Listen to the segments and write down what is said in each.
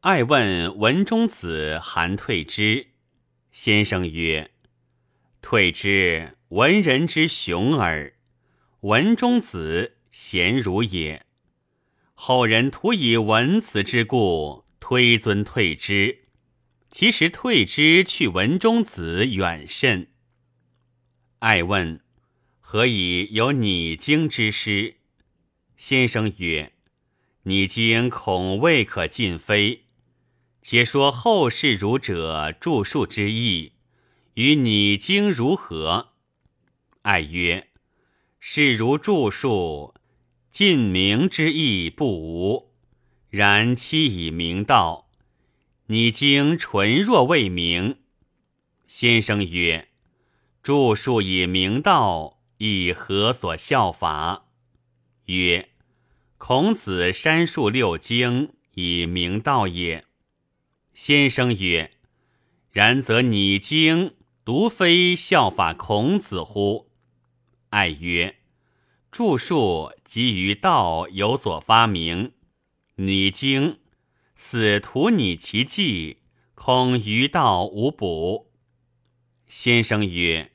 爱问文中子韩退之，先生曰：“退之，文人之雄耳。文中子贤儒也。后人徒以文辞之故推尊退之，其实退之去文中子远甚。”爱问：“何以有拟经之诗？”先生曰：“拟经恐未可尽非。”且说后世儒者著述之意，与你经如何？爱曰：是如著述，尽明之意不无，然期以明道，你经纯若未明。先生曰：著述以明道，以何所效法？曰：孔子删述六经，以明道也。先生曰：“然则拟经独非效法孔子乎？”爱曰：“著述即于道有所发明，拟经死徒拟其迹，恐于道无补。”先生曰：“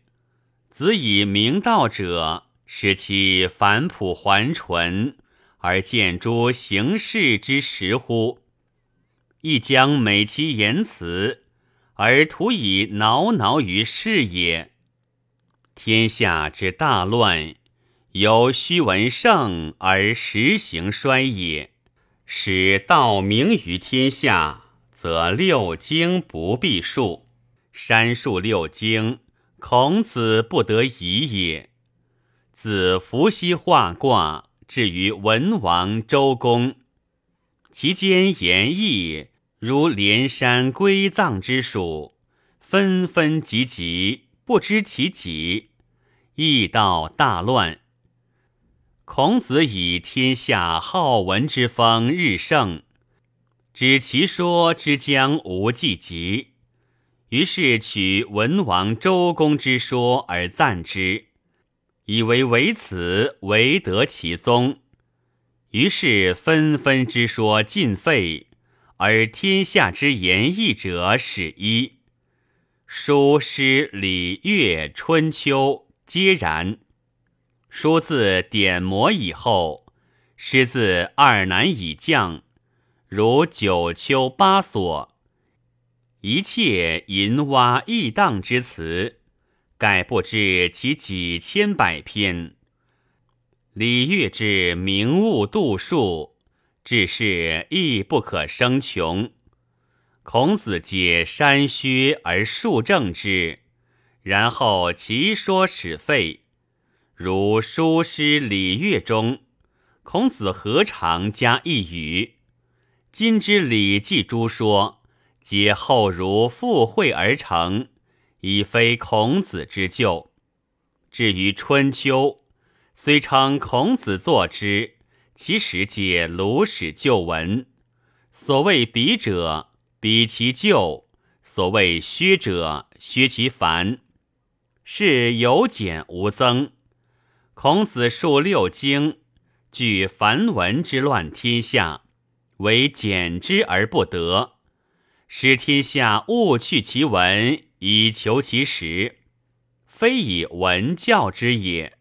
子以明道者，使其返朴还淳，而见诸形式之实乎？”亦将美其言辞，而徒以挠挠于世也。天下之大乱，由虚文盛而实行衰也。使道明于天下，则六经不必述，删述六经，孔子不得已也。自伏羲画卦，至于文王、周公，其间言义。如连山归藏之属，纷纷集集，不知其几，易道大乱。孔子以天下好文之风日盛，指其说之将无既及，于是取文王、周公之说而赞之，以为为此唯得其宗。于是纷纷之说尽废。而天下之言义者始一，书诗礼乐春秋皆然。书自典谟以后，诗自二南以降，如九丘八索，一切淫洼异荡之词，盖不知其几千百篇。礼乐之名物度数。至是亦不可生穷。孔子解山虚而述正之，然后其说始废。如书诗礼乐中，孔子何尝加一语？今之礼记诸说，皆后儒附会而成，已非孔子之旧。至于春秋，虽称孔子作之。其实皆鲁史旧文，所谓比者，比其旧；所谓削者，削其繁，是有减无增。孔子述六经，据繁文之乱天下，为减之而不得，使天下勿去其文以求其实，非以文教之也。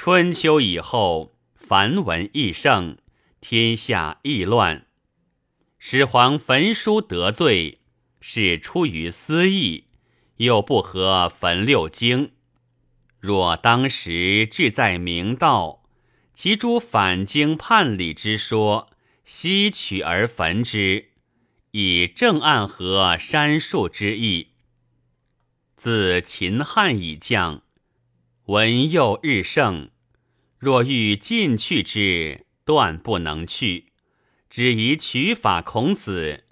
春秋以后。繁文易盛，天下易乱。始皇焚书得罪，是出于私意，又不合焚六经。若当时志在明道，其诸反经叛礼之说，悉取而焚之，以正暗合删述之意。自秦汉以降，文又日盛。若欲进去之，断不能去。只宜取法孔子，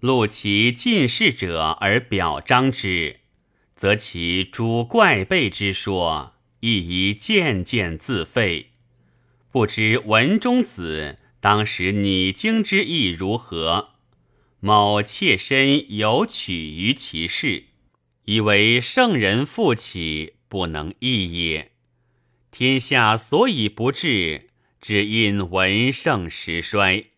录其进士者而表彰之，则其诸怪悖之说，亦宜渐渐自废。不知文中子当时拟经之意如何？某妾身有取于其事，以为圣人复起，不能易也。天下所以不治，只因文盛时衰。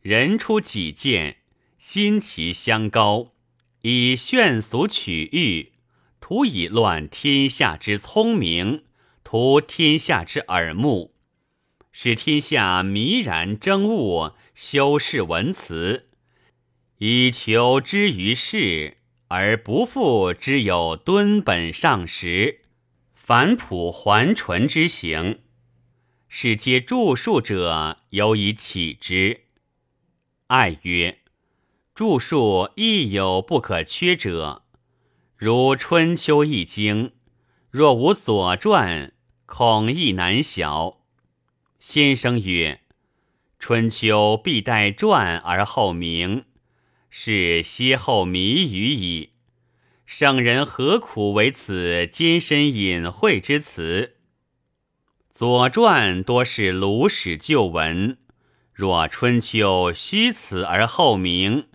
人出己见，心齐相高，以炫俗取誉，图以乱天下之聪明，图天下之耳目，使天下迷然争物，修饰文辞，以求之于世，而不复之有敦本上实、返朴还淳之行。是皆著述者有以启之。爱曰：著述亦有不可缺者，如《春秋》《易经》，若无《左传》，恐亦难晓。先生曰：春秋必待传而后明，是歇后谜语矣。圣人何苦为此艰深隐晦之词？《左传》多是鲁史旧文，若《春秋》虚此而后明，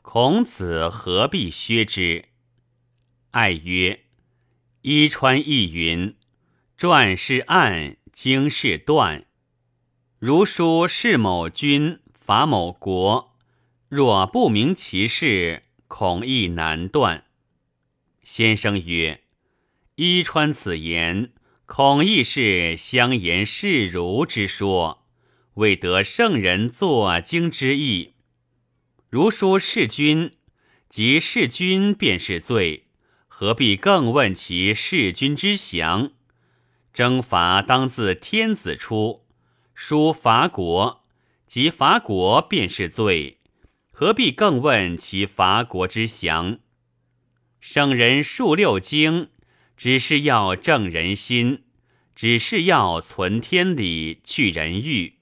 孔子何必削之？爱曰：“伊川亦云：‘传是案，经是断。如书是某君，伐某国，若不明其事，恐亦难断。’先生曰：‘伊川此言。’”恐亦是相言世如之说，未得圣人作经之意。如书弑君，即弑君便是罪，何必更问其弑君之详？征伐当自天子出，书伐国，即伐国便是罪，何必更问其伐国之详？圣人述六经。只是要正人心，只是要存天理去人欲。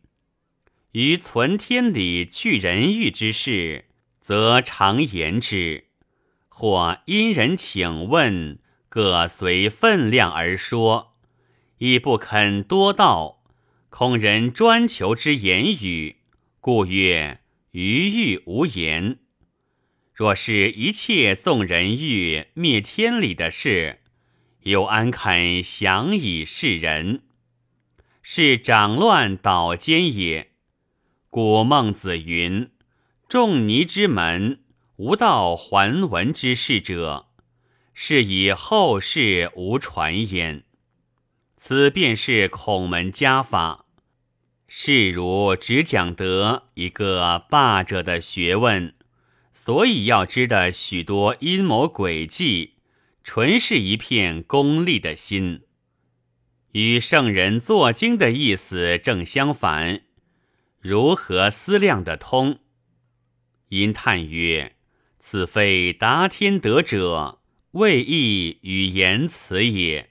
于存天理去人欲之事，则常言之；或因人请问，各随分量而说，亦不肯多道，恐人专求之言语，故曰余欲无言。若是一切纵人欲灭天理的事，又安肯降以示人？是掌乱捣奸也。古孟子云：“仲尼之门，无道还文之事者，是以后世无传焉。”此便是孔门家法。是如只讲得一个霸者的学问，所以要知的许多阴谋诡计。纯是一片功利的心，与圣人作经的意思正相反。如何思量得通？因叹曰：“此非达天德者，未易与言辞也。”